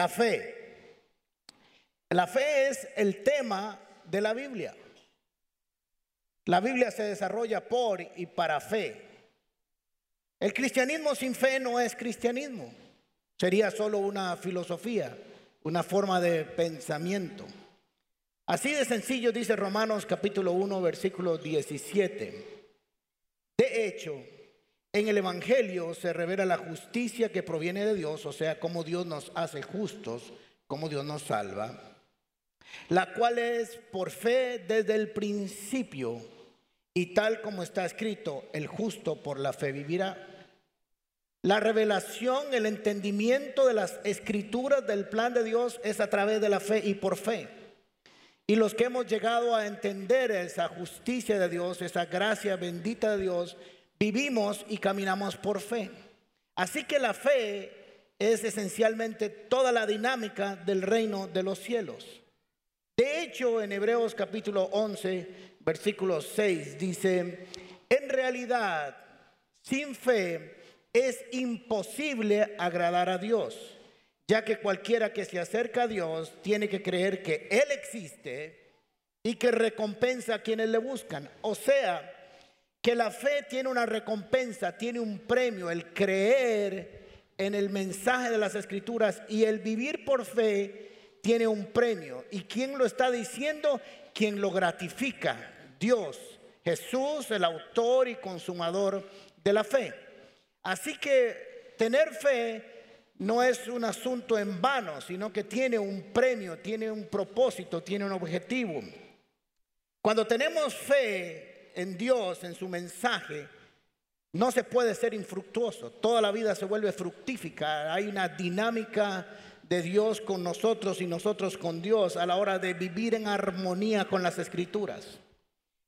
La fe. La fe es el tema de la Biblia. La Biblia se desarrolla por y para fe. El cristianismo sin fe no es cristianismo. Sería solo una filosofía, una forma de pensamiento. Así de sencillo dice Romanos capítulo 1, versículo 17. De hecho, en el Evangelio se revela la justicia que proviene de Dios, o sea, cómo Dios nos hace justos, cómo Dios nos salva, la cual es por fe desde el principio y tal como está escrito, el justo por la fe vivirá. La revelación, el entendimiento de las escrituras del plan de Dios es a través de la fe y por fe. Y los que hemos llegado a entender esa justicia de Dios, esa gracia bendita de Dios, vivimos y caminamos por fe. Así que la fe es esencialmente toda la dinámica del reino de los cielos. De hecho, en Hebreos capítulo 11, versículo 6 dice, en realidad, sin fe es imposible agradar a Dios, ya que cualquiera que se acerca a Dios tiene que creer que Él existe y que recompensa a quienes le buscan. O sea, que la fe tiene una recompensa, tiene un premio, el creer en el mensaje de las escrituras y el vivir por fe tiene un premio. ¿Y quién lo está diciendo? Quien lo gratifica, Dios, Jesús, el autor y consumador de la fe. Así que tener fe no es un asunto en vano, sino que tiene un premio, tiene un propósito, tiene un objetivo. Cuando tenemos fe, en Dios, en su mensaje, no se puede ser infructuoso. Toda la vida se vuelve fructífica. Hay una dinámica de Dios con nosotros y nosotros con Dios a la hora de vivir en armonía con las escrituras.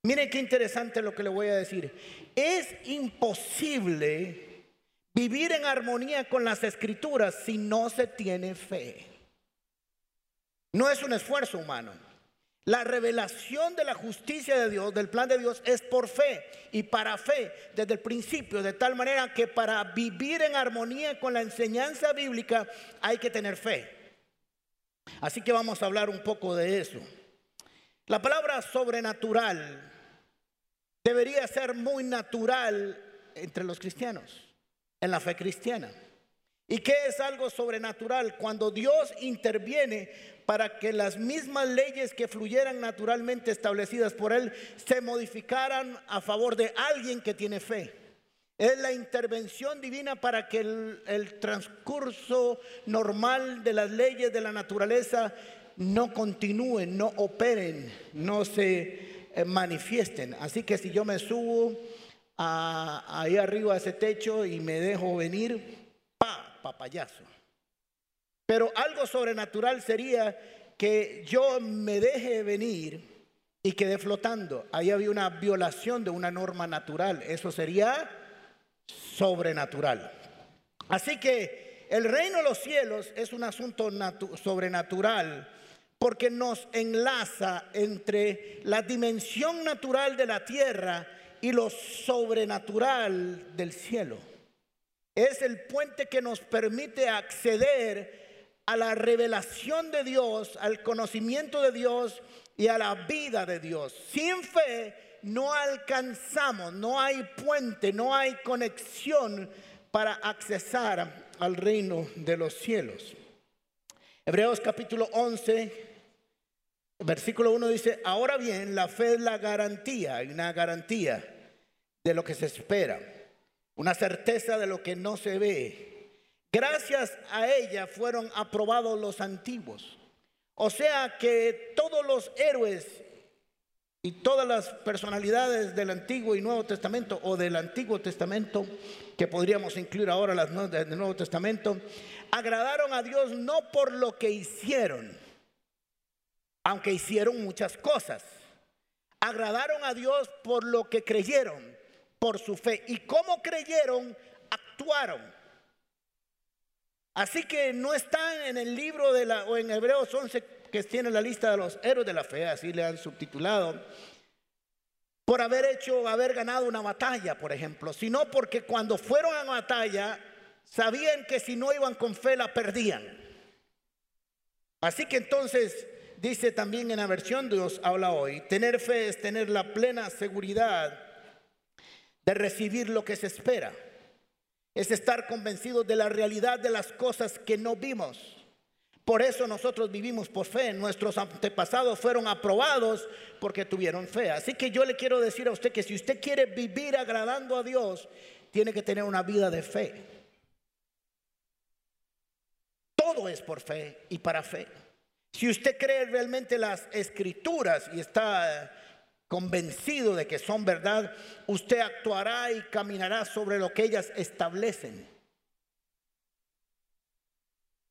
Miren qué interesante lo que le voy a decir. Es imposible vivir en armonía con las escrituras si no se tiene fe. No es un esfuerzo humano. La revelación de la justicia de Dios, del plan de Dios, es por fe y para fe desde el principio, de tal manera que para vivir en armonía con la enseñanza bíblica hay que tener fe. Así que vamos a hablar un poco de eso. La palabra sobrenatural debería ser muy natural entre los cristianos, en la fe cristiana. ¿Y qué es algo sobrenatural? Cuando Dios interviene para que las mismas leyes que fluyeran naturalmente establecidas por Él se modificaran a favor de alguien que tiene fe. Es la intervención divina para que el, transcurso normal de las leyes de la naturaleza no continúen, no operen, no se eh, manifiesten. Así que si yo me subo ahí arriba a ese techo y me dejo venir, papayazo. Pero algo sobrenatural sería que yo me deje venir y quede flotando. Ahí había una violación de una norma natural. Eso sería sobrenatural. Así que el reino de los cielos es un asunto sobrenatural porque nos enlaza entre la dimensión natural de la tierra y lo sobrenatural del cielo. Es el puente que nos permite acceder a la revelación de Dios, al conocimiento de Dios y a la vida de Dios. Sin fe no alcanzamos, no hay puente, no hay conexión para accesar al reino de los cielos. Hebreos capítulo 11, versículo 1 dice, ahora bien, la fe es la garantía, hay una garantía de lo que se espera, una certeza de lo que no se ve Gracias a ella fueron aprobados los antiguos. O sea que todos los héroes y todas las personalidades del Antiguo y Nuevo Testamento o del Antiguo Testamento, que podríamos incluir ahora las del Nuevo Testamento, agradaron a Dios no por lo que hicieron, aunque hicieron muchas cosas. Agradaron a Dios por lo que creyeron, por su fe. Y cómo creyeron, actuaron. Así que no están en el libro de la, o en Hebreos 11 que tiene la lista de los héroes de la fe, así le han subtitulado, por haber hecho, haber ganado una batalla, por ejemplo, sino porque cuando fueron a la batalla sabían que si no iban con fe la perdían. Así que entonces dice también en la versión Dios habla hoy, tener fe es tener la plena seguridad de recibir lo que se espera. Es estar convencidos de la realidad de las cosas que no vimos. Por eso nosotros vivimos por fe. Nuestros antepasados fueron aprobados porque tuvieron fe. Así que yo le quiero decir a usted que si usted quiere vivir agradando a Dios, tiene que tener una vida de fe. Todo es por fe y para fe. Si usted cree realmente las escrituras y está convencido de que son verdad, usted actuará y caminará sobre lo que ellas establecen.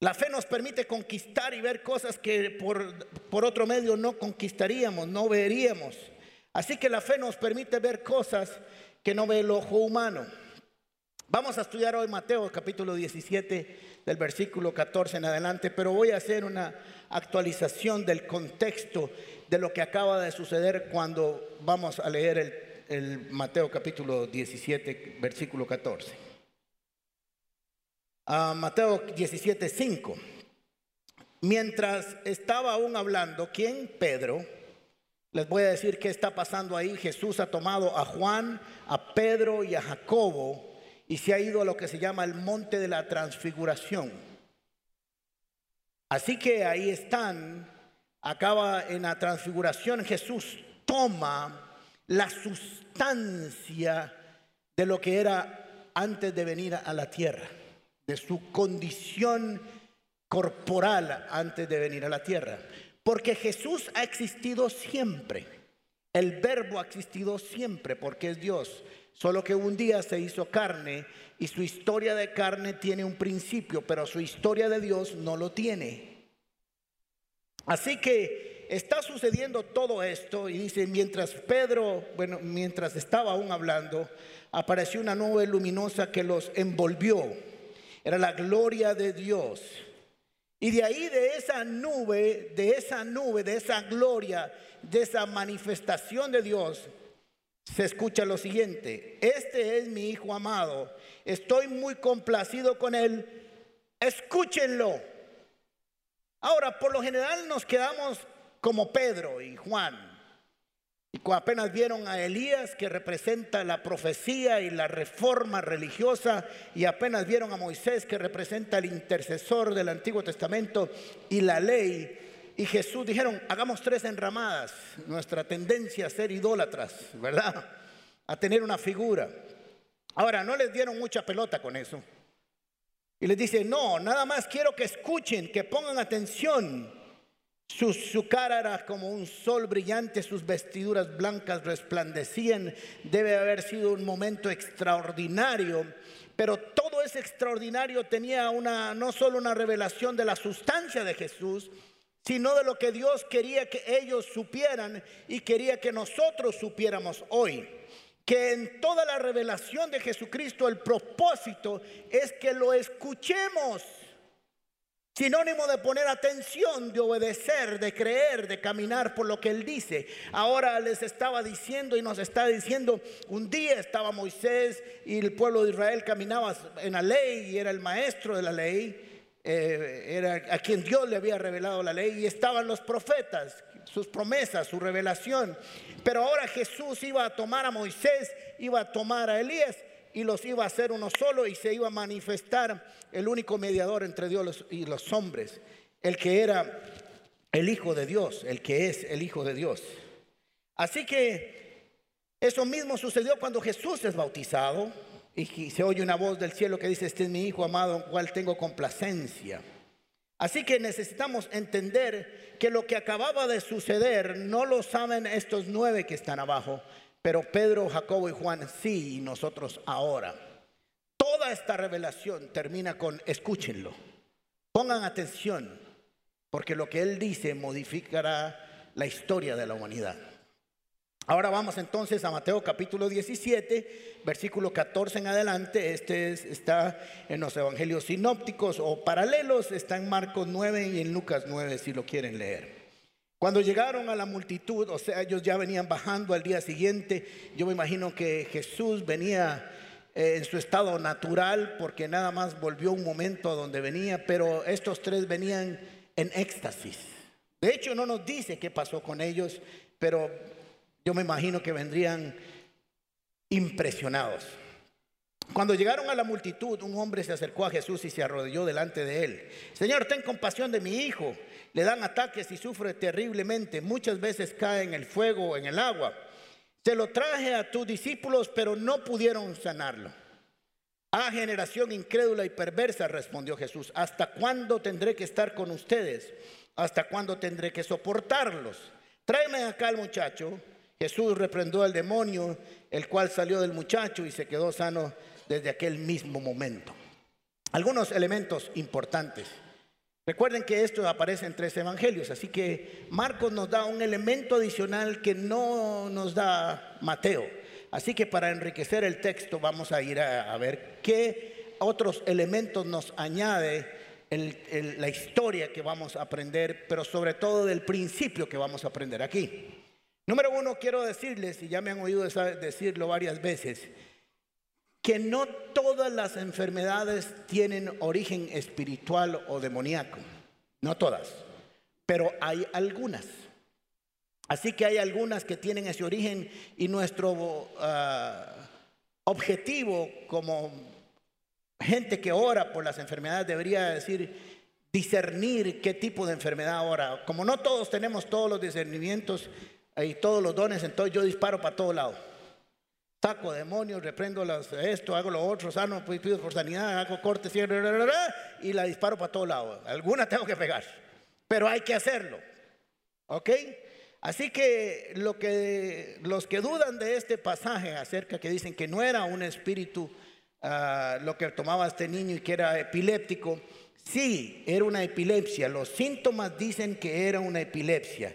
La fe nos permite conquistar y ver cosas que por, por, otro medio no conquistaríamos, no veríamos. Así que la fe nos permite ver cosas que no ve el ojo humano. Vamos a estudiar hoy Mateo capítulo 17 del versículo 14 en adelante, pero voy a hacer una actualización del contexto de lo que acaba de suceder cuando vamos a leer el, Mateo capítulo 17 versículo 14 a Mateo 17, 5. Mientras estaba aún hablando, ¿quién? Pedro. Les voy a decir qué está pasando ahí. Jesús ha tomado a Juan, a Pedro y a Jacobo y se ha ido a lo que se llama el monte de la transfiguración. Así que ahí están, acaba en la transfiguración, Jesús toma la sustancia de lo que era antes de venir a la tierra de su condición corporal antes de venir a la tierra. Porque Jesús ha existido siempre. El verbo ha existido siempre porque es Dios. Solo que un día se hizo carne y su historia de carne tiene un principio, pero su historia de Dios no lo tiene. Así que está sucediendo todo esto y dice, mientras Pedro, bueno, mientras estaba aún hablando, apareció una nube luminosa que los envolvió era la gloria de Dios. Y de ahí, de esa nube, de esa nube, de esa gloria, de esa manifestación de Dios, se escucha lo siguiente, este es mi Hijo amado, estoy muy complacido con él, escúchenlo. Ahora, por lo general nos quedamos como Pedro y Juan. Y apenas vieron a Elías que representa la profecía y la reforma religiosa, y apenas vieron a Moisés que representa el intercesor del Antiguo Testamento y la ley, y Jesús dijeron, hagamos tres enramadas, nuestra tendencia a ser idólatras, ¿verdad? A tener una figura. Ahora, no les dieron mucha pelota con eso. Y les dice, no, nada más quiero que escuchen, que pongan atención. Su, cara era como un sol brillante, sus vestiduras blancas resplandecían. Debe haber sido un momento extraordinario, pero todo ese extraordinario tenía una, no solo una revelación de la sustancia de Jesús, sino de lo que Dios quería que ellos supieran y quería que nosotros supiéramos hoy. Que en toda la revelación de Jesucristo el propósito es que lo escuchemos Sinónimo de poner atención, de obedecer, de creer, de caminar por lo que Él dice. Ahora les estaba diciendo y nos está diciendo, un día estaba Moisés y el pueblo de Israel caminaba en la ley y era el maestro de la ley. Eh, era a quien Dios le había revelado la ley y estaban los profetas, sus promesas, su revelación. Pero ahora Jesús iba a tomar a Moisés, iba a tomar a Elías y los iba a hacer uno solo y se iba a manifestar el único mediador entre Dios y los hombres, el que era el Hijo de Dios, el que es el Hijo de Dios. Así que eso mismo sucedió cuando Jesús es bautizado y se oye una voz del cielo que dice, este es mi Hijo amado, en cual tengo complacencia. Así que necesitamos entender que lo que acababa de suceder no lo saben estos nueve que están abajo, pero Pedro, Jacobo y Juan sí, y nosotros ahora. Toda esta revelación termina con escúchenlo. Pongan atención, porque lo que él dice modificará la historia de la humanidad. Ahora vamos entonces a Mateo capítulo 17, versículo 14 en adelante. Este está en los evangelios sinópticos o paralelos, está en Marcos 9 y en Lucas 9 si lo quieren leer. Cuando llegaron a la multitud, o sea, ellos ya venían bajando al día siguiente, yo me imagino que Jesús venía eh, en su estado natural porque nada más volvió un momento a donde venía, pero estos tres venían en éxtasis. De hecho, no nos dice qué pasó con ellos, pero yo me imagino que vendrían impresionados. Cuando llegaron a la multitud, un hombre se acercó a Jesús y se arrodilló delante de él. Señor, ten compasión de mi hijo. Le dan ataques y sufre terriblemente. Muchas veces cae en el fuego o en el agua. Se lo traje a tus discípulos, pero no pudieron sanarlo. Ah, generación incrédula y perversa, respondió Jesús. ¿Hasta cuándo tendré que estar con ustedes? ¿Hasta cuándo tendré que soportarlos? Tráeme acá al muchacho. Jesús reprendió al demonio, el cual salió del muchacho y se quedó sano desde aquel mismo momento. Algunos elementos importantes. Recuerden que esto aparece en tres evangelios, así que Marcos nos da un elemento adicional que no nos da Mateo. Así que para enriquecer el texto vamos a ir a, ver qué otros elementos nos añade la historia que vamos a aprender, pero sobre todo del principio que vamos a aprender aquí. Número uno, quiero decirles, y ya me han oído decirlo varias veces, que no todas las enfermedades tienen origen espiritual o demoníaco. No todas, pero hay algunas. Así que hay algunas que tienen ese origen y nuestro ah, objetivo como gente que ora por las enfermedades debería decir discernir qué tipo de enfermedad ora. Como no todos tenemos todos los discernimientos y todos los dones, entonces yo disparo para todo lado. Saco demonios, reprendo esto, hago lo otro, sano, pues, pido por sanidad, hago cortes y la disparo para todos lados. Alguna tengo que pegar, pero hay que hacerlo. ¿Ok? Así que, lo que los que dudan de este pasaje acerca que dicen que no era un espíritu ah, lo que tomaba este niño y que era epiléptico, sí, era una epilepsia. Los síntomas dicen que era una epilepsia.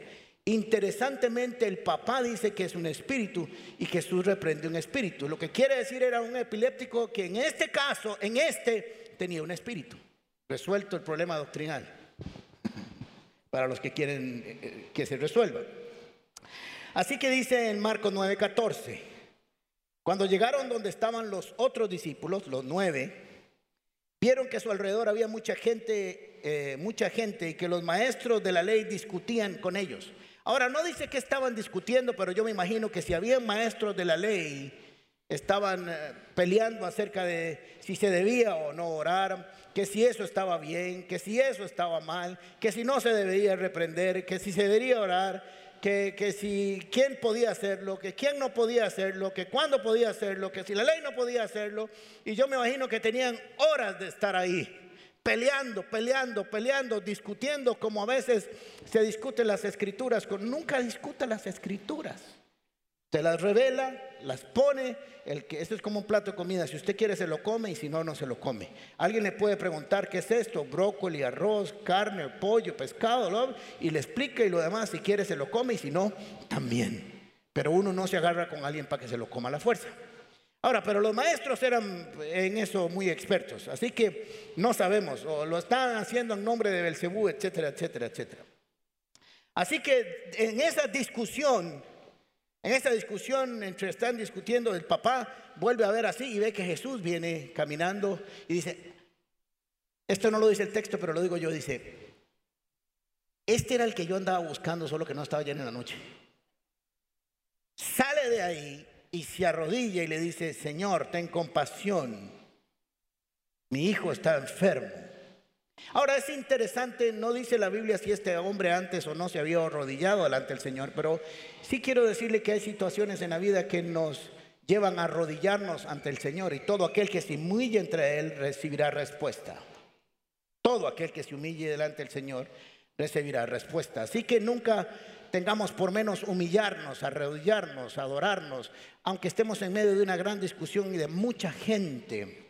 Interesantemente, el papá dice que es un espíritu y Jesús reprende un espíritu. Lo que quiere decir era un epiléptico que en este caso, en este, tenía un espíritu. Resuelto el problema doctrinal. Para los que quieren eh, que se resuelva. Así que dice en Marcos 9:14, cuando llegaron donde estaban los otros discípulos, los nueve, vieron que a su alrededor había mucha gente, eh, mucha gente y que los maestros de la ley discutían con ellos. Ahora, no dice que estaban discutiendo, pero yo me imagino que si había maestros de la ley, estaban eh, peleando acerca de si se debía o no orar, que si eso estaba bien, que si eso estaba mal, que si no se debería reprender, que si se debería orar, que, que si quién podía hacerlo, que quién no podía hacerlo, que cuándo podía hacerlo, que si la ley no podía hacerlo. Y yo me imagino que tenían horas de estar ahí peleando, peleando, peleando, discutiendo como a veces se discuten las escrituras. Nunca discuta las escrituras. Te las revela, las pone, el que esto es como un plato de comida, si usted quiere se lo come y si no, no se lo come. Alguien le puede preguntar qué es esto, brócoli, arroz, carne, pollo, pescado, y le explica y lo demás, si quiere se lo come y si no, también. Pero uno no se agarra con alguien para que se lo coma a la fuerza. Ahora, pero los maestros eran en eso muy expertos, así que no sabemos, o lo están haciendo en nombre de Belcebú, etcétera, etcétera, etcétera. Así que en esa discusión, en esa discusión entre están discutiendo, el papá vuelve a ver así y ve que Jesús viene caminando y dice, esto no lo dice el texto, pero lo digo yo, dice, este era el que yo andaba buscando, solo que no estaba ya en la noche. Sale de ahí y se arrodilla y le dice, Señor, ten compasión, mi hijo está enfermo. Ahora es interesante, no dice la Biblia si este hombre antes o no se había arrodillado delante del Señor, pero sí quiero decirle que hay situaciones en la vida que nos llevan a arrodillarnos ante el Señor y todo aquel que se humille entre Él recibirá respuesta. Todo aquel que se humille delante del Señor recibirá respuesta. Así que nunca tengamos por menos humillarnos, arrodillarnos, adorarnos, aunque estemos en medio de una gran discusión y de mucha gente.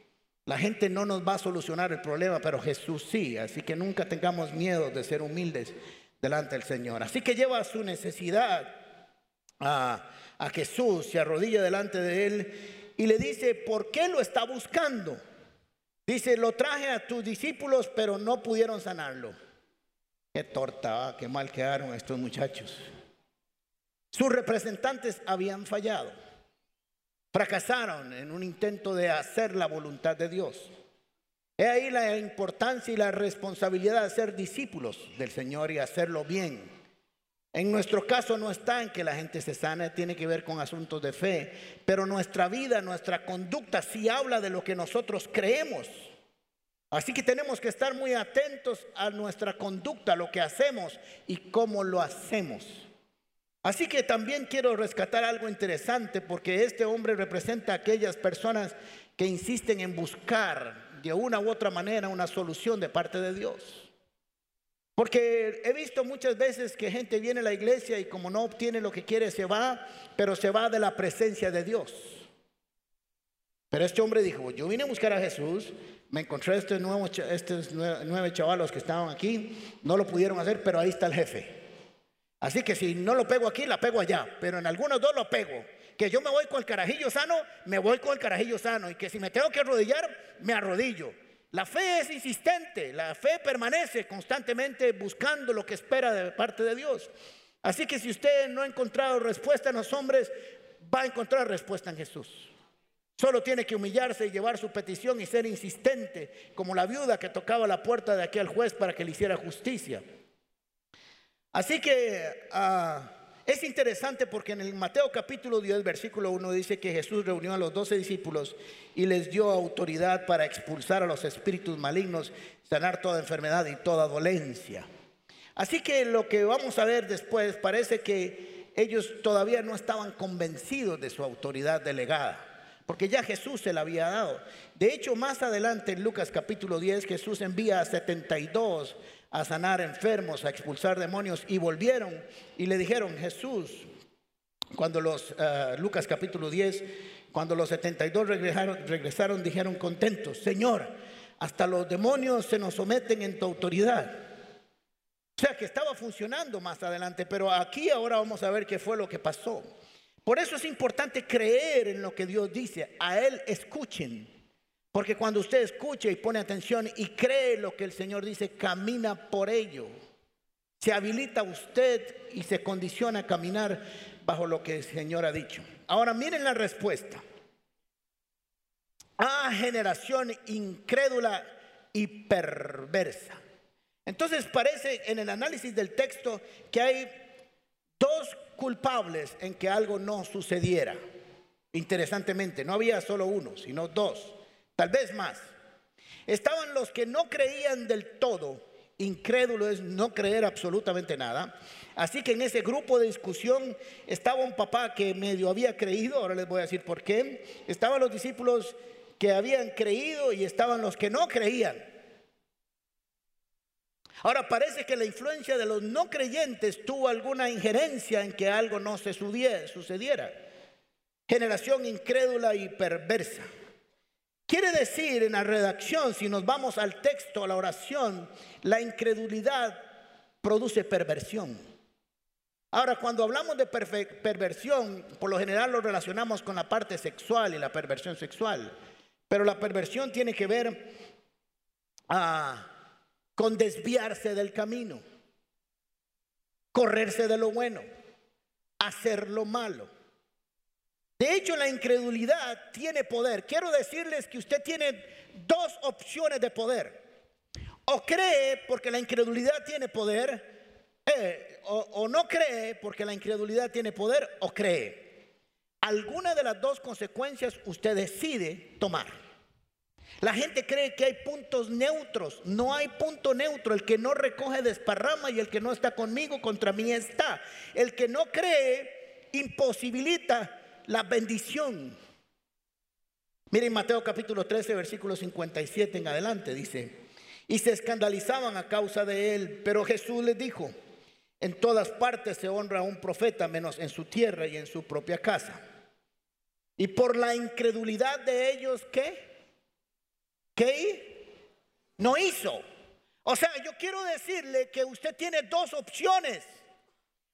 La gente no nos va a solucionar el problema, pero Jesús sí. Así que nunca tengamos miedo de ser humildes delante del Señor. Así que lleva su necesidad a, a Jesús, se arrodilla delante de él y le dice, ¿por qué lo está buscando? Dice, lo traje a tus discípulos, pero no pudieron sanarlo. Qué torta, ah, qué mal quedaron estos muchachos. Sus representantes habían fallado. Fracasaron en un intento de hacer la voluntad de Dios. He ahí la importancia y la responsabilidad de ser discípulos del Señor y hacerlo bien. En nuestro caso no está en que la gente se sane, tiene que ver con asuntos de fe, pero nuestra vida, nuestra conducta sí habla de lo que nosotros creemos. Así que tenemos que estar muy atentos a nuestra conducta, a lo que hacemos y cómo lo hacemos. Así que también quiero rescatar algo interesante porque este hombre representa a aquellas personas que insisten en buscar de una u otra manera una solución de parte de Dios. Porque he visto muchas veces que gente viene a la iglesia y como no obtiene lo que quiere se va, pero se va de la presencia de Dios. Pero este hombre dijo, yo vine a buscar a Jesús, me encontré estos, nuevos, estos nueve chavalos que estaban aquí, no lo pudieron hacer, pero ahí está el jefe. Así que si no lo pego aquí, la pego allá, pero en algunos dos lo pego. Que yo me voy con el carajillo sano, me voy con el carajillo sano. Y que si me tengo que arrodillar, me arrodillo. La fe es insistente, la fe permanece constantemente buscando lo que espera de parte de Dios. Así que si usted no ha encontrado respuesta en los hombres, va a encontrar respuesta en Jesús. Solo tiene que humillarse y llevar su petición y ser insistente, como la viuda que tocaba la puerta de aquel juez para que le hiciera justicia. Así que ah, es interesante porque en el Mateo capítulo 10, versículo 1 dice que Jesús reunió a los doce discípulos y les dio autoridad para expulsar a los espíritus malignos, sanar toda enfermedad y toda dolencia. Así que lo que vamos a ver después parece que ellos todavía no estaban convencidos de su autoridad delegada, porque ya Jesús se la había dado. De hecho, más adelante en Lucas capítulo 10, Jesús envía a 72 a sanar enfermos, a expulsar demonios y volvieron y le dijeron, Jesús, cuando los, eh, Lucas capítulo 10, cuando los 72 regresaron, regresaron, dijeron contentos, Señor, hasta los demonios se nos someten en tu autoridad. O sea que estaba funcionando más adelante, pero aquí ahora vamos a ver qué fue lo que pasó. Por eso es importante creer en lo que Dios dice. A Él escuchen. Porque cuando usted escucha y pone atención y cree lo que el Señor dice, camina por ello. Se habilita usted y se condiciona a caminar bajo lo que el Señor ha dicho. Ahora miren la respuesta. Ah, generación incrédula y perversa. Entonces parece en el análisis del texto que hay culpables en que algo no sucediera. Interesantemente, no había solo uno, sino dos tal vez más. Estaban los que no creían del todo, incrédulo es no creer absolutamente nada. Así que en ese grupo de discusión estaba un papá que medio había creído, ahora les voy a decir por qué. Estaban los discípulos que habían creído y estaban los que no creían. Ahora parece que la influencia de los no creyentes tuvo alguna injerencia en que algo no se sucediera. Generación incrédula y perversa. Quiere decir en la redacción, si nos vamos al texto, a la oración, la incredulidad produce perversión. Ahora, cuando hablamos de perversión, por lo general lo relacionamos con la parte sexual y la perversión sexual. Pero la perversión tiene que ver ah, con desviarse del camino, correrse de lo bueno, hacer lo malo. De hecho, la incredulidad tiene poder. Quiero decirles que usted tiene dos opciones de poder. O cree porque la incredulidad tiene poder, eh, o, o no cree porque la incredulidad tiene poder, o cree. Alguna de las dos consecuencias usted decide tomar. La gente cree que hay puntos neutros. No hay punto neutro. El que no recoge desparrama y el que no está conmigo contra mí está. El que no cree imposibilita la bendición. Miren Mateo capítulo 13, versículo 57 en adelante, dice, y se escandalizaban a causa de él, pero Jesús les dijo, en todas partes se honra a un profeta, menos en su tierra y en su propia casa. Y por la incredulidad de ellos, ¿qué? ¿Qué? No hizo. O sea, yo quiero decirle que usted tiene dos opciones.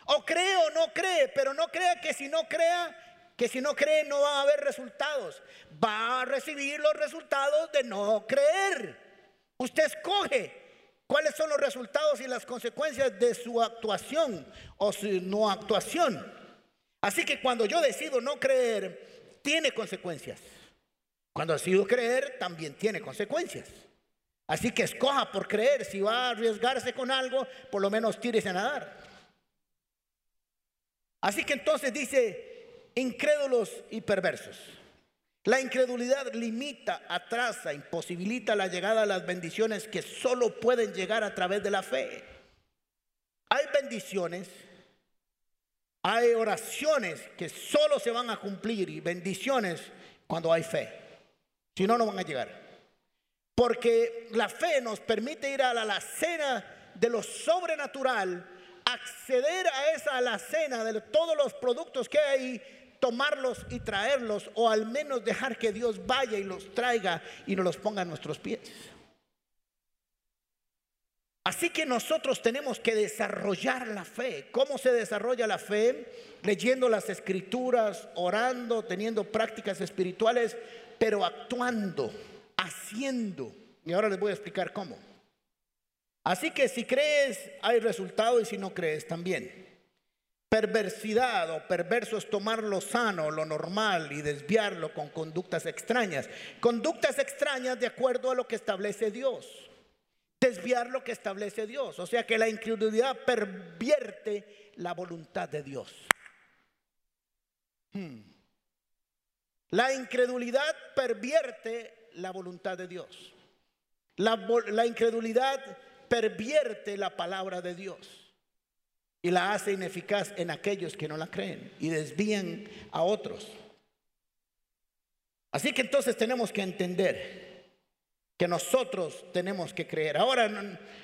O cree o no cree, pero no crea que si no crea que si no cree no va a haber resultados. Va a recibir los resultados de no creer. Usted escoge cuáles son los resultados y las consecuencias de su actuación o su no actuación. Así que cuando yo decido no creer, tiene consecuencias. Cuando decido creer, también tiene consecuencias. Así que escoja por creer. Si va a arriesgarse con algo, por lo menos tírese a nadar. Así que entonces dice, incrédulos y perversos. La incredulidad limita, atrasa, imposibilita la llegada a las bendiciones que solo pueden llegar a través de la fe. Hay bendiciones, hay oraciones que solo se van a cumplir y bendiciones cuando hay fe. Si no, no van a llegar. Porque la fe nos permite ir a la alacena de lo sobrenatural, acceder a esa alacena de todos los productos que hay tomarlos y traerlos o al menos dejar que Dios vaya y los traiga y nos los ponga a nuestros pies. Así que nosotros tenemos que desarrollar la fe. ¿Cómo se desarrolla la fe? Leyendo las escrituras, orando, teniendo prácticas espirituales, pero actuando, haciendo. Y ahora les voy a explicar cómo. Así que si crees, hay resultado y si no crees, también. Perversidad o perverso es tomar lo sano, lo normal y desviarlo con conductas extrañas. Conductas extrañas de acuerdo a lo que establece Dios. Desviar lo que establece Dios. O sea que la incredulidad pervierte la voluntad de Dios. Hmm. La incredulidad pervierte la voluntad de Dios. La, la incredulidad pervierte la palabra de Dios y la hace ineficaz en aquellos que no la creen y desvían a otros. Así que entonces tenemos que entender que nosotros tenemos que creer. Ahora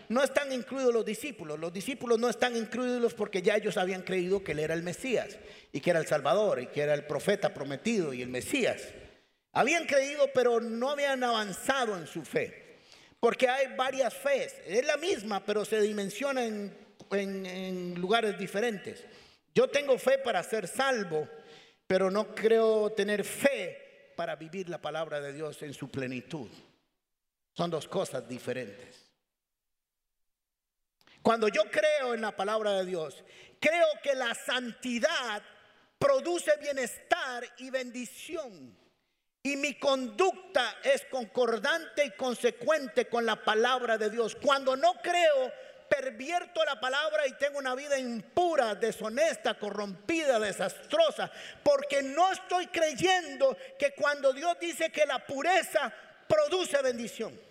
no, están incluidos los discípulos, los discípulos no están incluidos porque ya ellos habían creído que él era el Mesías y que era el Salvador y que era el profeta prometido y el Mesías. Habían creído pero no habían avanzado en su fe. Porque hay varias fees, es la misma pero se dimensiona en lugares diferentes. Yo tengo fe para ser salvo, pero no creo tener fe para vivir la palabra de Dios en su plenitud. Son dos cosas diferentes. Cuando yo creo en la palabra de Dios, creo que la santidad produce bienestar y bendición. Y mi conducta es concordante y consecuente con la palabra de Dios. Cuando no creo, pervierto la palabra y tengo una vida impura, deshonesta, corrompida, desastrosa, porque no estoy creyendo que cuando Dios dice que la pureza produce bendición.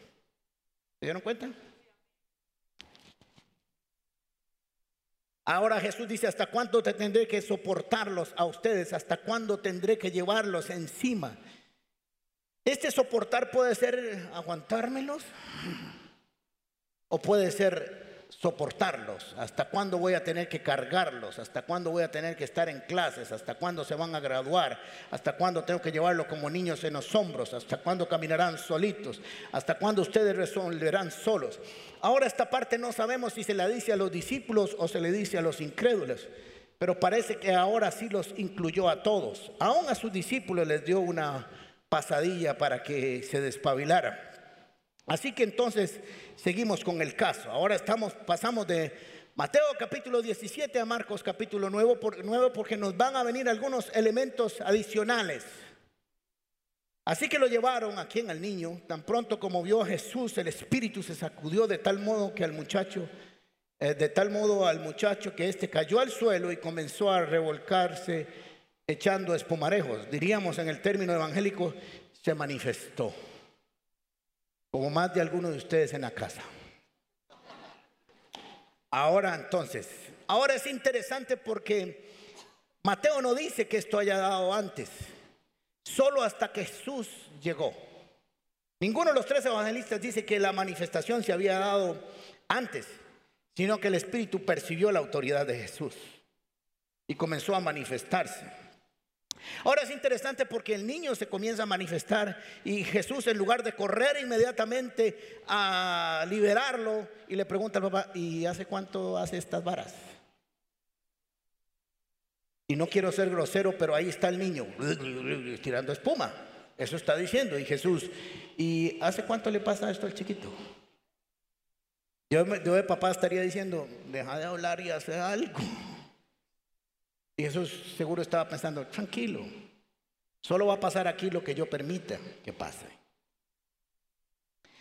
¿Se dieron cuenta? Ahora Jesús dice, ¿hasta cuándo te tendré que soportarlos a ustedes? ¿Hasta cuándo tendré que llevarlos encima? Este soportar puede ser aguantármelos o puede ser soportarlos? ¿Hasta cuándo voy a tener que cargarlos? ¿Hasta cuándo voy a tener que estar en clases? ¿Hasta cuándo se van a graduar? ¿Hasta cuándo tengo que llevarlos como niños en los hombros? ¿Hasta cuándo caminarán solitos? ¿Hasta cuándo ustedes resolverán solos? Ahora esta parte no sabemos si se la dice a los discípulos o se le dice a los incrédulos, pero parece que ahora sí los incluyó a todos. Aún a sus discípulos les dio una pasadilla para que se despabilaran. Así que entonces seguimos con el caso. Ahora estamos, pasamos de Mateo capítulo 17 a Marcos capítulo 9, porque nos van a venir algunos elementos adicionales. Así que lo llevaron aquí en el niño. Tan pronto como vio a Jesús, el espíritu se sacudió de tal modo que al muchacho, eh, de tal modo al muchacho que éste cayó al suelo y comenzó a revolcarse echando espumarejos. Diríamos en el término evangélico, se manifestó como más de algunos de ustedes en la casa. Ahora entonces, ahora es interesante porque Mateo no dice que esto haya dado antes, solo hasta que Jesús llegó. Ninguno de los tres evangelistas dice que la manifestación se había dado antes, sino que el Espíritu percibió la autoridad de Jesús y comenzó a manifestarse. Ahora es interesante porque el niño se comienza a manifestar y Jesús en lugar de correr inmediatamente a liberarlo y le pregunta al papá, ¿y hace cuánto hace estas varas? Y no quiero ser grosero, pero ahí está el niño tirando espuma. Eso está diciendo. Y Jesús, ¿y hace cuánto le pasa esto al chiquito? Yo, yo de papá estaría diciendo, deja de hablar y hace algo. Y Jesús seguro estaba pensando, tranquilo, solo va a pasar aquí lo que yo permita que pase.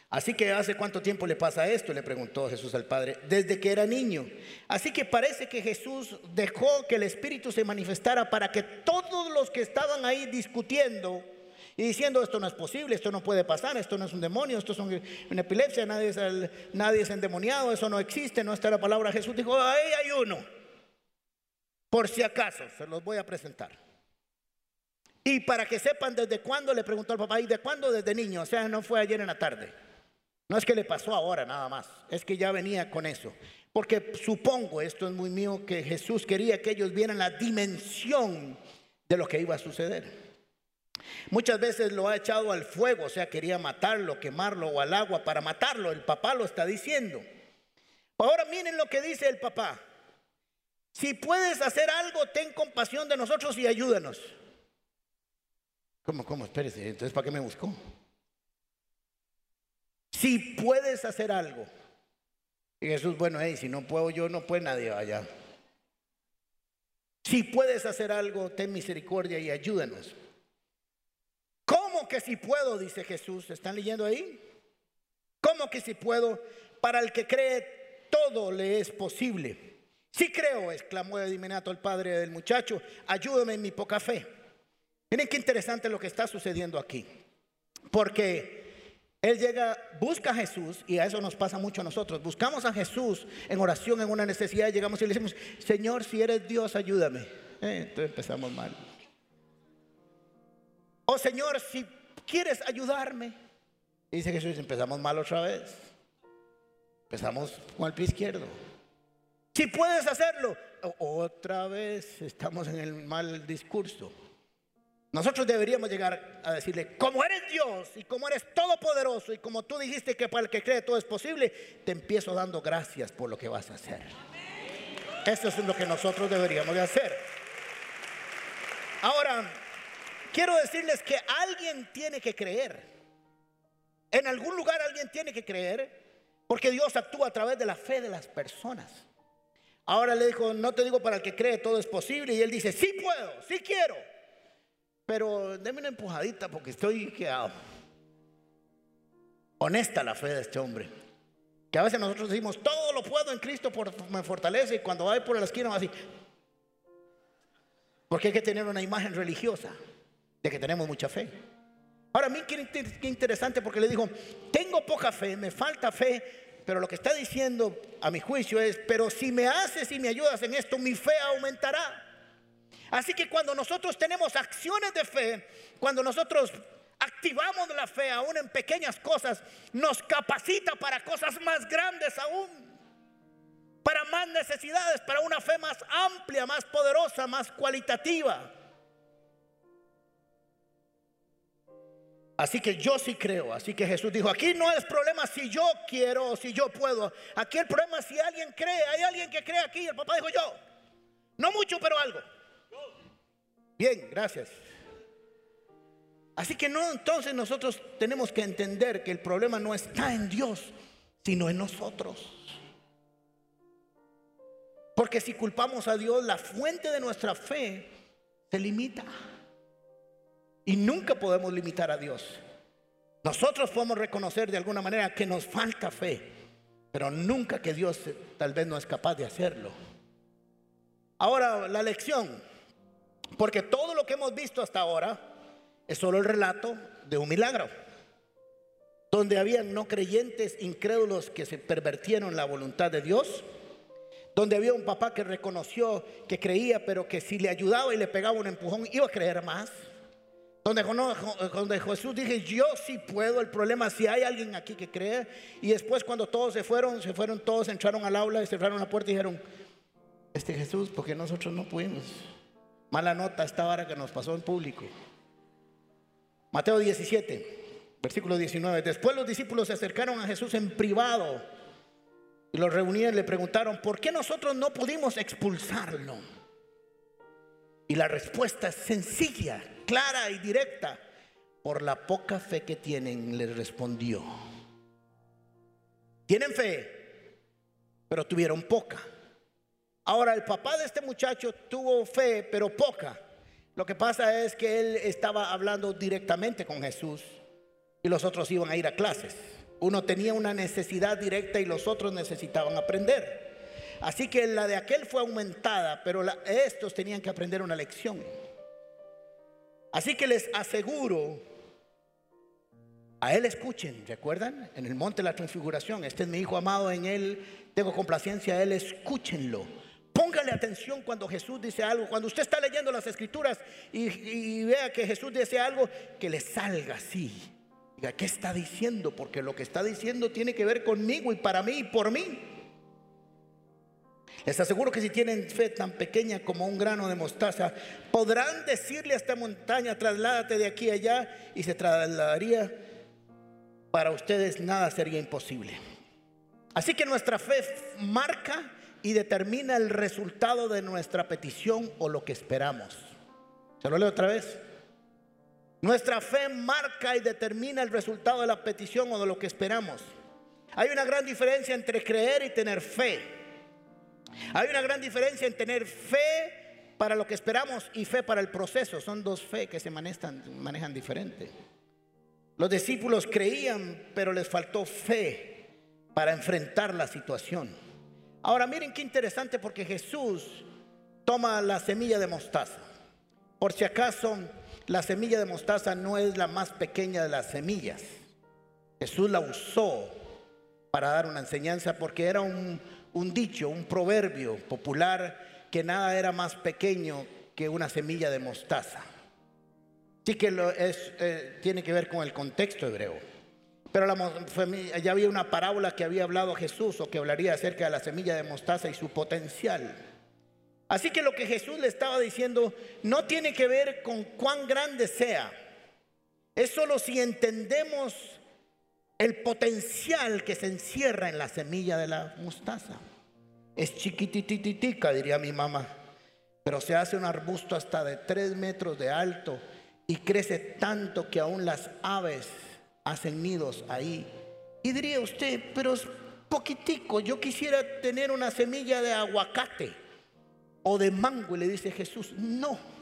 Así que hace cuánto tiempo le pasa esto, le preguntó Jesús al Padre, desde que era niño. Así que parece que Jesús dejó que el Espíritu se manifestara para que todos los que estaban ahí discutiendo y diciendo esto no es posible, esto no puede pasar, esto no es un demonio, esto es una epilepsia, nadie es, endemoniado, eso no existe, no está la palabra. Jesús dijo, ahí hay uno, por si acaso, se los voy a presentar. Y para que sepan desde cuándo le preguntó al papá, ¿y de cuándo? Desde niño, o sea, no fue ayer en la tarde. No es que le pasó ahora nada más, es que ya venía con eso. Porque supongo, esto es muy mío, que Jesús quería que ellos vieran la dimensión de lo que iba a suceder. Muchas veces lo ha echado al fuego, o sea, quería matarlo, quemarlo o al agua para matarlo. El papá lo está diciendo. Ahora miren lo que dice el papá. Si puedes hacer algo, ten compasión de nosotros y ayúdanos. ¿Cómo, cómo? Espérese, entonces ¿para qué me buscó? Si puedes hacer algo. Y Jesús, bueno, hey, si no puedo yo, no puede nadie allá. Si puedes hacer algo, ten misericordia y ayúdanos. ¿Cómo que si puedo? Dice Jesús. ¿Están leyendo ahí? ¿Cómo que si puedo? Para el que cree, todo le es posible. Sí creo, exclamó de inmediato el padre del muchacho, ayúdame en mi poca fe. Miren qué interesante lo que está sucediendo aquí. Porque él llega, busca a Jesús, y a eso nos pasa mucho a nosotros. Buscamos a Jesús en oración, en una necesidad, llegamos y le decimos, Señor, si eres Dios, ayúdame. Eh, entonces empezamos mal. Oh Señor, si quieres ayudarme. dice Jesús, empezamos mal otra vez. Empezamos con el pie izquierdo. Si puedes hacerlo, otra vez estamos en el mal discurso. Nosotros deberíamos llegar a decirle, como eres Dios y como eres todopoderoso y como tú dijiste que para el que cree todo es posible, te empiezo dando gracias por lo que vas a hacer. Eso es lo que nosotros deberíamos de hacer. Ahora, quiero decirles que alguien tiene que creer. En algún lugar alguien tiene que creer porque Dios actúa a través de la fe de las personas. Ahora le dijo, no te digo para el que cree todo es posible y él dice, sí puedo, sí quiero. Pero déme una empujadita porque estoy quedado. Honesta la fe de este hombre. Que a veces nosotros decimos, todo lo puedo en Cristo, por, me fortalece. Y cuando va por la esquina va así. Porque hay que tener una imagen religiosa de que tenemos mucha fe. Ahora, a mí qué interesante porque le digo, tengo poca fe, me falta fe, pero lo que está diciendo a mi juicio es, pero si me haces y me ayudas en esto, mi fe aumentará. Así que cuando nosotros tenemos acciones de fe, cuando nosotros activamos la fe aún en pequeñas cosas, nos capacita para cosas más grandes aún, para más necesidades, para una fe más amplia, más poderosa, más cualitativa. Así que yo sí creo, así que Jesús dijo, aquí no es problema si yo quiero o si yo puedo, aquí el problema es si alguien cree, hay alguien que cree aquí, el papá dijo yo, no mucho, pero algo. Bien, gracias. Así que no, entonces nosotros tenemos que entender que el problema no está en Dios, sino en nosotros. Porque si culpamos a Dios, la fuente de nuestra fe se limita. Y nunca podemos limitar a Dios. Nosotros podemos reconocer de alguna manera que nos falta fe, pero nunca que Dios tal vez no es capaz de hacerlo. Ahora, la lección porque todo lo que hemos visto hasta ahora es solo el relato de un milagro, donde habían no creyentes incrédulos que se pervertieron la voluntad de Dios, donde había un papá que reconoció que creía, pero que si le ayudaba y le pegaba un empujón, iba a creer más. Donde, donde Jesús dije, yo sí puedo, el problema si hay alguien aquí que cree. Y después cuando todos se fueron, se fueron todos, entraron al aula y cerraron la puerta y dijeron, este Jesús, porque nosotros no pudimos. Mala nota esta hora que nos pasó en público. Mateo 17, versículo 19. Después los discípulos se acercaron a Jesús en privado y los reunieron y le preguntaron, ¿por qué nosotros no pudimos expulsarlo? Y la respuesta es sencilla, clara y directa. Por la poca fe que tienen, les respondió. Tienen fe, pero tuvieron poca. Ahora, el papá de este muchacho tuvo fe, pero poca. Lo que pasa es que él estaba hablando directamente con Jesús y los otros iban a ir a clases. Uno tenía una necesidad directa y los otros necesitaban aprender. Así que la de aquel fue aumentada, pero estos tenían que aprender una lección. Así que les aseguro, a él escuchen, ¿recuerdan? En el monte de la transfiguración, este es mi hijo amado, en él tengo complacencia, a él escúchenlo. Póngale atención cuando Jesús dice algo. Cuando usted está leyendo las escrituras y, vea que Jesús dice algo, que le salga así. Diga, ¿qué está diciendo? Porque lo que está diciendo tiene que ver conmigo y para mí y por mí. Les aseguro que si tienen fe tan pequeña como un grano de mostaza, podrán decirle a esta montaña, trasládate de aquí a allá y se trasladaría. Para ustedes nada sería imposible. Así que nuestra fe marca y determina el resultado de nuestra petición o lo que esperamos. Se lo leo otra vez. Nuestra fe marca y determina el resultado de la petición o de lo que esperamos. Hay una gran diferencia entre creer y tener fe. Hay una gran diferencia en tener fe para lo que esperamos y fe para el proceso. Son dos fe que se manejan, manejan diferente. Los discípulos creían, pero les faltó fe para enfrentar la situación. Ahora miren qué interesante porque Jesús toma la semilla de mostaza. Por si acaso, la semilla de mostaza no es la más pequeña de las semillas. Jesús la usó para dar una enseñanza porque era un, dicho, un proverbio popular que nada era más pequeño que una semilla de mostaza. Sí que lo eh, tiene que ver con el contexto hebreo. Pero ya había una parábola que había hablado Jesús o que hablaría acerca de la semilla de mostaza y su potencial. Así que lo que Jesús le estaba diciendo no tiene que ver con cuán grande sea. Es solo si entendemos el potencial que se encierra en la semilla de la mostaza. Es chiquitititica, diría mi mamá, pero se hace un arbusto hasta de tres metros de alto y crece tanto que aún las aves hacen nidos ahí. Y diría usted, pero es poquitico, yo quisiera tener una semilla de aguacate o de mango, y le dice Jesús, no.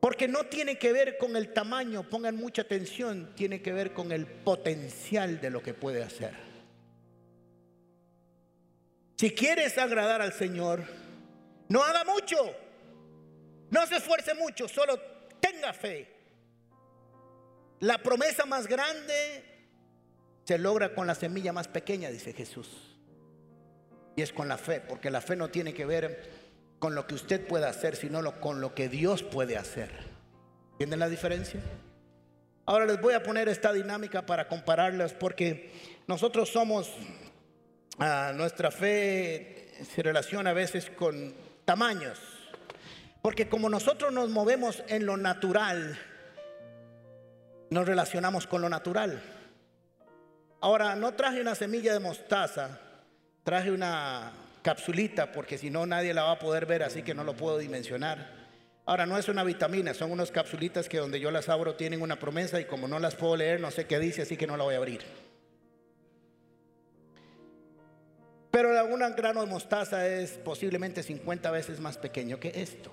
Porque no tiene que ver con el tamaño, pongan mucha atención, tiene que ver con el potencial de lo que puede hacer. Si quieres agradar al Señor, no haga mucho, no se esfuerce mucho, solo tenga fe la promesa más grande se logra con la semilla más pequeña, dice Jesús. Y es con la fe, porque la fe no tiene que ver con lo que usted puede hacer, sino con lo que Dios puede hacer. ¿Entienden la diferencia? Ahora les voy a poner esta dinámica para compararlas, porque nosotros somos, ah, nuestra fe se relaciona a veces con tamaños. Porque como nosotros nos movemos en lo natural, nos relacionamos con lo natural. Ahora, no traje una semilla de mostaza, traje una capsulita porque si no nadie la va a poder ver, así que no lo puedo dimensionar. Ahora, no es una vitamina, son unas capsulitas que donde yo las abro tienen una promesa y como no las puedo leer, no sé qué dice, así que no la voy a abrir. Pero un grano de mostaza es posiblemente 50 veces más pequeño que esto.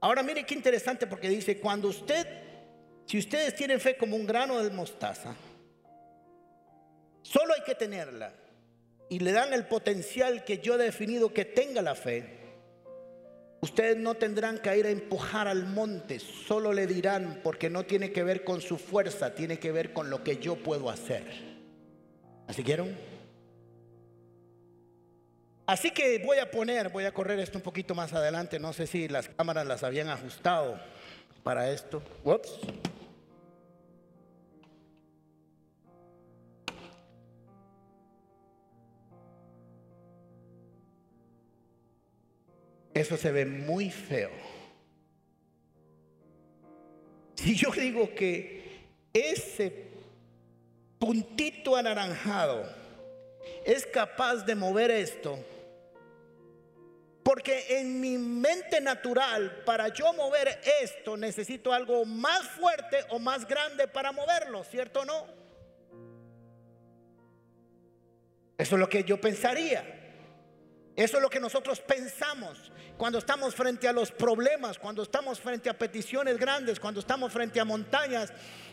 Ahora mire qué interesante porque dice, cuando usted, si ustedes tienen fe como un grano de mostaza, solo hay que tenerla y le dan el potencial que yo he definido que tenga la fe. Ustedes no tendrán que ir a empujar al monte, solo le dirán, porque no tiene que ver con su fuerza, tiene que ver con lo que yo puedo hacer. ¿Así quieren? Así que voy a poner, voy a correr esto un poquito más adelante. No sé si las cámaras las habían ajustado para esto. Ups. Eso se ve muy feo. Si yo digo que ese puntito anaranjado es capaz de mover esto, porque en mi mente natural, para yo mover esto, necesito algo más fuerte o más grande para moverlo, ¿cierto o no? Eso es lo que yo pensaría. Eso es lo que nosotros pensamos cuando estamos frente a los problemas, cuando estamos frente a peticiones grandes, cuando estamos frente a montañas.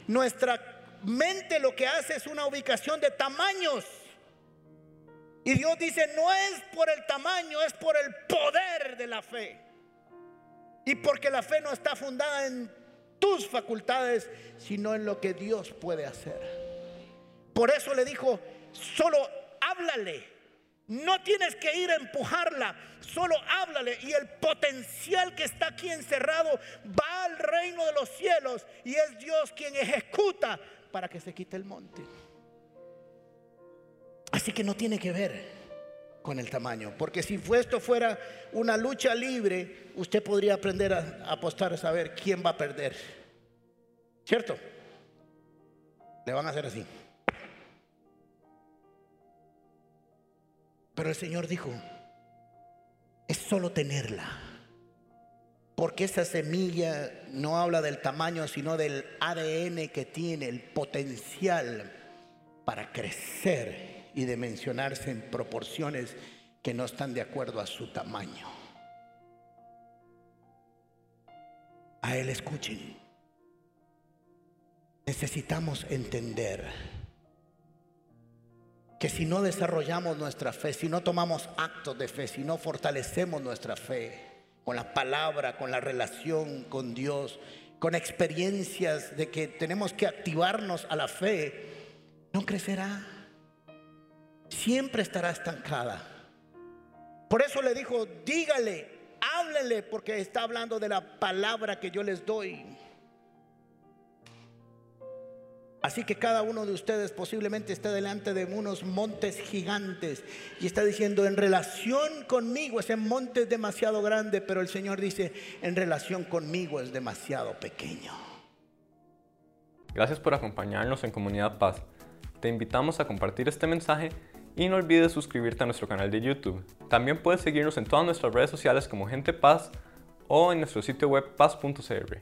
Nuestra mente lo que hace es una ubicación de tamaños. Y Dios dice, no es por el tamaño, es por el poder de la fe. Y porque la fe no está fundada en tus facultades, sino en lo que Dios puede hacer. Por eso le dijo, solo háblale. No tienes que ir a empujarla, solo háblale y el potencial que está aquí encerrado va al reino de los cielos y es Dios quien ejecuta para que se quite el monte. Así que no tiene que ver con el tamaño, porque si esto fuera una lucha libre, usted podría aprender a apostar a saber quién va a perder. ¿Cierto? Le van a hacer así. Pero el Señor dijo, es solo tenerla. Porque esa semilla no habla del tamaño, sino del ADN que tiene, el potencial para crecer y dimensionarse en proporciones que no están de acuerdo a su tamaño. A Él escuchen. Necesitamos entender que si no desarrollamos nuestra fe, si no tomamos actos de fe, si no fortalecemos nuestra fe con la palabra, con la relación con Dios, con experiencias de que tenemos que activarnos a la fe, no crecerá. Siempre estará estancada. Por eso le dijo, dígale, háblele, porque está hablando de la palabra que yo les doy. Así que cada uno de ustedes posiblemente esté delante de unos montes gigantes y está diciendo, en relación conmigo ese monte es demasiado grande, pero el Señor dice, en relación conmigo es demasiado pequeño. Gracias por acompañarnos en Comunidad Paz. Te invitamos a compartir este mensaje y no olvides suscribirte a nuestro canal de YouTube. También puedes seguirnos en todas nuestras redes sociales como Gente Paz o en nuestro sitio web paz.cr.